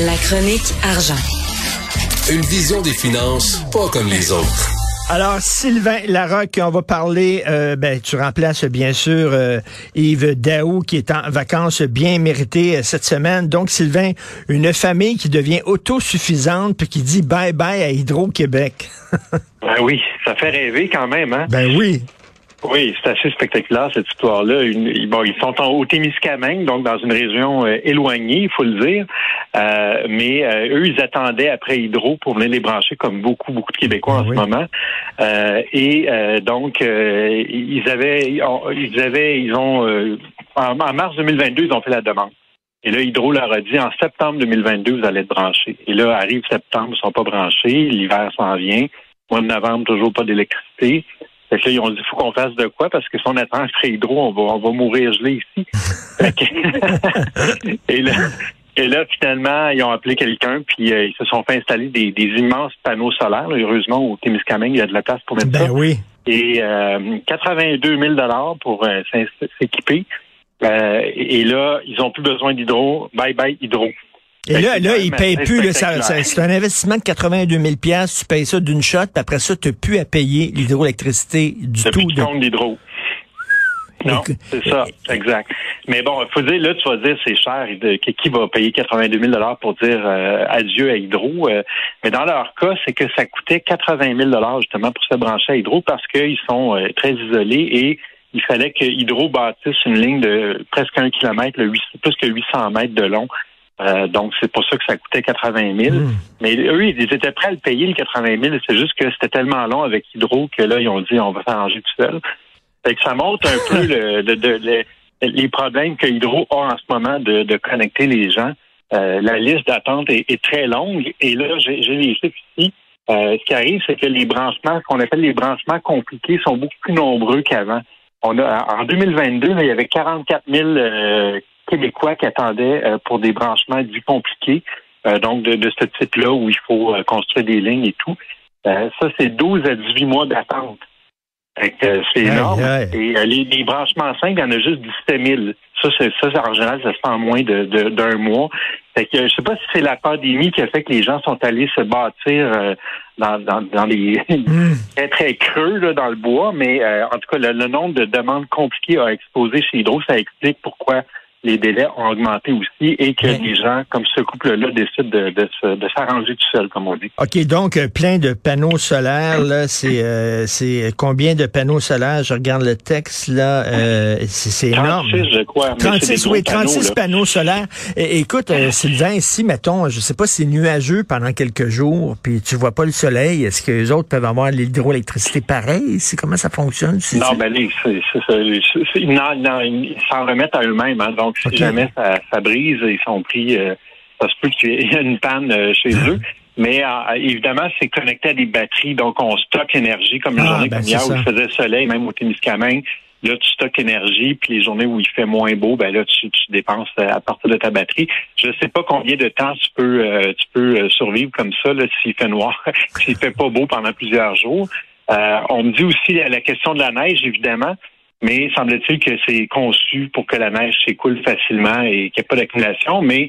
La chronique argent. Une vision des finances pas comme les autres. Alors, Sylvain Larocque, on va parler, euh, ben, tu remplaces bien sûr euh, Yves Daou qui est en vacances bien méritées euh, cette semaine. Donc, Sylvain, une famille qui devient autosuffisante puis qui dit bye-bye à Hydro-Québec. ben oui, ça fait rêver quand même, hein? Ben oui. Oui, c'est assez spectaculaire cette histoire-là. Bon, ils sont en Haut-Témiscamingue, donc dans une région euh, éloignée, il faut le dire. Euh, mais euh, eux, ils attendaient après Hydro pour venir les brancher, comme beaucoup, beaucoup de Québécois en ah ce moment. et donc, ils avaient, ils avaient, ils ont, en, mars 2022, ils ont fait la demande. Et là, Hydro leur a dit en septembre 2022, vous allez être branchés. Et là, arrive septembre, ils sont pas branchés, l'hiver s'en vient. Mois de novembre, toujours pas d'électricité. Fait que là, ils ont dit, faut qu'on fasse de quoi parce que si on attend un hydro, on va, on va mourir gelé ici. et là, et là, finalement, ils ont appelé quelqu'un, puis euh, ils se sont fait installer des, des immenses panneaux solaires. heureusement, au Témiscamingue, il y a de la place pour mettre ben oui. Et euh, 82 000 pour euh, s'équiper. Euh, et là, ils ont plus besoin d'hydro. Bye bye hydro. Et là, là, ils payent plus. C'est un investissement de 82 000 Tu payes ça d'une shot, puis après ça, tu n'as plus à payer l'hydroélectricité du tout. Plus de l'hydro. Non, c'est ça, exact. Mais bon, il faut dire, là, tu vas dire, c'est cher. Qui va payer 82 000 pour dire euh, adieu à Hydro? Euh, mais dans leur cas, c'est que ça coûtait 80 000 justement pour se brancher à Hydro parce qu'ils sont euh, très isolés et il fallait que Hydro bâtisse une ligne de presque un kilomètre, plus que 800 mètres de long euh, donc, c'est pour ça que ça coûtait 80 000. Hmm. Mais eux, ils étaient prêts à le payer, le 80 000. C'est juste que c'était tellement long avec Hydro que là, ils ont dit, on va s'arranger tout seul. Fait que ça montre un peu le, les problèmes que Hydro a en ce moment de, connecter les gens. Euh, la liste d'attente est, très longue. Et là, j'ai les chiffres ici. Euh, ce qui arrive, c'est que les branchements, ce qu'on appelle les branchements compliqués, sont beaucoup plus nombreux qu'avant. On a en 2022, il y avait 44 000 québécois qui attendaient euh, pour des branchements dits compliqués, euh, donc de, ce type-là où il faut euh, construire des lignes et tout. ça, c'est 12 à 18 mois d'attente. C'est énorme. Et les, branchements simples, il y en a juste 17 000. Ça, c'est ça, en général, ça se fait en moins d'un de, d'un mois. Fait que je sais pas si c'est la pandémie qui a fait que les gens sont allés se bâtir dans, dans, dans, les hmm. très très creux là, dans le bois, mais en tout cas, le, le, nombre de demandes compliquées a explosé chez Hydro. Ça explique pourquoi les délais ont augmenté aussi et que les gens, comme ce couple-là, décident de, de, s'arranger tout seul, comme on dit. OK, donc euh, plein de panneaux solaires, là, c'est euh, c'est combien de panneaux solaires? Je regarde le texte, là, euh, c'est énorme. 36, je crois. 36, oui, 36 panneaux, solaires. écoute, Sylvain, ici, mettons, je sais pas si c'est nuageux pendant quelques jours, puis tu vois pas le soleil, est-ce que les autres peuvent avoir l'hydroélectricité pareil? C'est comment ça fonctionne? Non, ben, c'est, non, non, ils s'en remettent à eux-mêmes, hein, donc si jamais ça, brise, ils sont pris. Euh, ça se peut qu'il y ait une panne euh, chez eux. Mais euh, évidemment, c'est connecté à des batteries, donc on stocke énergie, comme une ah, journée ben, comme hier où il faisait soleil, même au Témiscamingue. Là, tu stockes énergie, puis les journées où il fait moins beau, ben là, tu, dépenses à partir de ta batterie. Je ne sais pas combien de temps tu peux tu peux survivre comme ça, s'il fait noir, s'il fait pas beau pendant plusieurs jours. on me dit aussi la question de la neige, évidemment mais semble-t-il que c'est conçu pour que la neige s'écoule facilement et qu'il n'y ait pas d'accumulation. Mais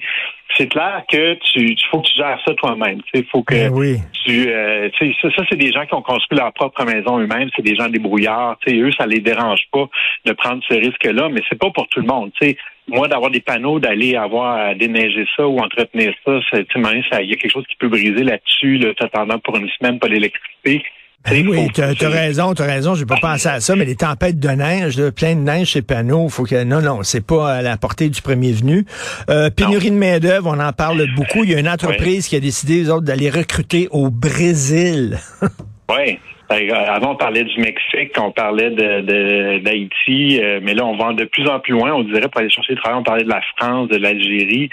c'est clair que tu, faut que tu gères ça toi-même. Il faut que ben tu, euh, ça, ça c'est des gens qui ont construit leur propre maison eux-mêmes. C'est des gens débrouillards. sais, eux, ça les dérange pas de prendre ce risque-là, mais c'est pas pour tout le monde. sais, moi, d'avoir des panneaux, d'aller avoir à déneiger ça ou entretenir ça, il y a quelque chose qui peut briser là-dessus, là, t'attendant pour une semaine pas d'électricité. Oui, tu as, raison, tu as raison, j'ai pas pensé à ça, mais les tempêtes de neige, plein de neige chez panneaux, faut que non, non, c'est pas à la portée du premier venu. Euh, pénurie de main d'œuvre, on en parle beaucoup. Il y a une entreprise qui a décidé eux autres d'aller recruter au Brésil. oui. Ben, avant, on parlait du Mexique, on parlait de d'Haïti, euh, mais là, on va de plus en plus loin. On dirait pour aller chercher du travail, on parlait de la France, de l'Algérie.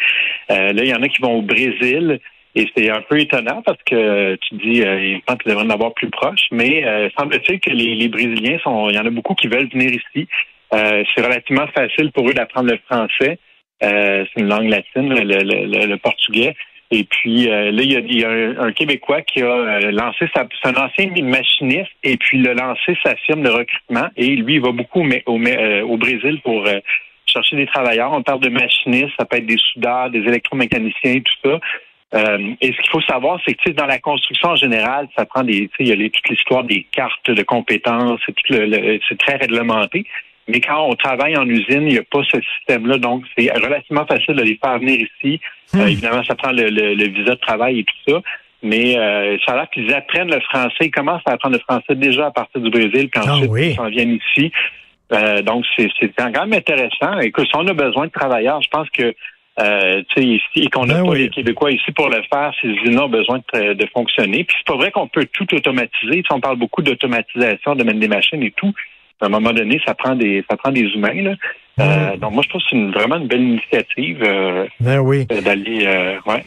Euh, là, il y en a qui vont au Brésil. Et c'est un peu étonnant parce que tu dis, euh, il qu'ils devraient en avoir plus proche, mais euh, semble-t-il que les, les, Brésiliens sont, il y en a beaucoup qui veulent venir ici. Euh, c'est relativement facile pour eux d'apprendre le français. Euh, c'est une langue latine, le, le, le, portugais. Et puis là, il y a, un, Québécois qui a lancé sa, un ancien machiniste, et puis il a lancé sa firme de recrutement. Et lui, il va beaucoup au, au, au Brésil pour chercher des travailleurs. On parle de machinistes, ça peut être des soudeurs, des électromécaniciens, tout ça. Euh, et ce qu'il faut savoir, c'est que dans la construction en général, ça prend des, il y a toute l'histoire des cartes de compétences, c'est tout le, c'est très réglementé. Mais quand on travaille en usine, il n'y a pas ce système-là, donc c'est relativement facile de les faire venir ici. Hmm. Euh, évidemment, ça prend le, le, visa de travail et tout ça. Mais euh, ça a l'air qu'ils apprennent le français. Ils commencent à apprendre le français déjà à partir du Brésil, puis ah ils s'en viennent ici. Euh, donc, c'est quand même intéressant. Écoute, si on a besoin de travailleurs, je pense que euh, et qu'on n'a ben pas les Québécois ici pour le faire, ces usines ont besoin de, de fonctionner. Puis c'est pas vrai qu'on peut tout automatiser. on parle beaucoup d'automatisation, de mettre des machines et tout. À un moment donné, ça prend des ça prend des humains. Là. Euh, donc moi je trouve que c'est une, vraiment une belle initiative euh, ben oui. d'aller euh, ouais,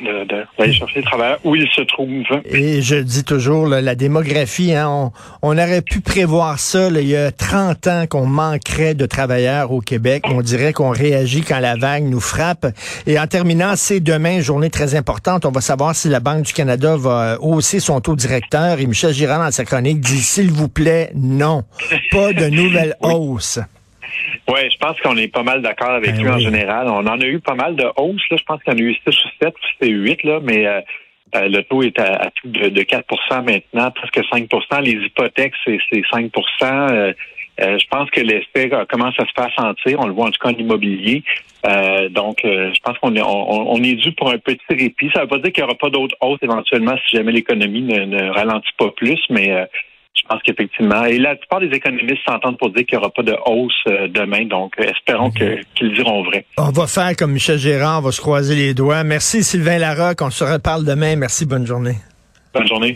d'aller chercher les travailleurs où ils se trouvent. Et je dis toujours la démographie, hein, on, on, aurait pu prévoir ça il y a 30 ans qu'on manquerait de travailleurs au Québec. On dirait qu'on réagit quand la vague nous frappe. Et en terminant, c'est demain, journée très importante. On va savoir si la Banque du Canada va hausser son taux directeur. Et Michel Girard, dans sa chronique, dit s'il vous plaît, non. Pas de nouvelles hausses. Oui, je pense qu'on est pas mal d'accord avec ben lui en général. On en a eu pas mal de hausses. Là. Je pense qu'il y en a eu 6 ou 7, c'était 8, là, mais euh, euh, le taux est à, de, de, 4 maintenant, presque 5% Les hypothèques, c'est 5% euh, je pense que l'effet commence à se faire sentir. On le voit en tout cas en immobilier. donc, je pense qu'on est, on, est dû pour un petit répit. Ça ne veut pas dire qu'il n'y aura pas d'autres hausses éventuellement si jamais l'économie ne, ne, ralentit pas plus, mais je pense qu'effectivement, et la plupart des économistes s'entendent pour dire qu'il n'y aura pas de hausse euh, demain, donc euh, espérons qu'ils diront vrai. On va faire comme Michel Gérard, on va se croiser les doigts. Merci Sylvain Larocque, on se reparle demain. Merci, bonne journée. Bonne journée.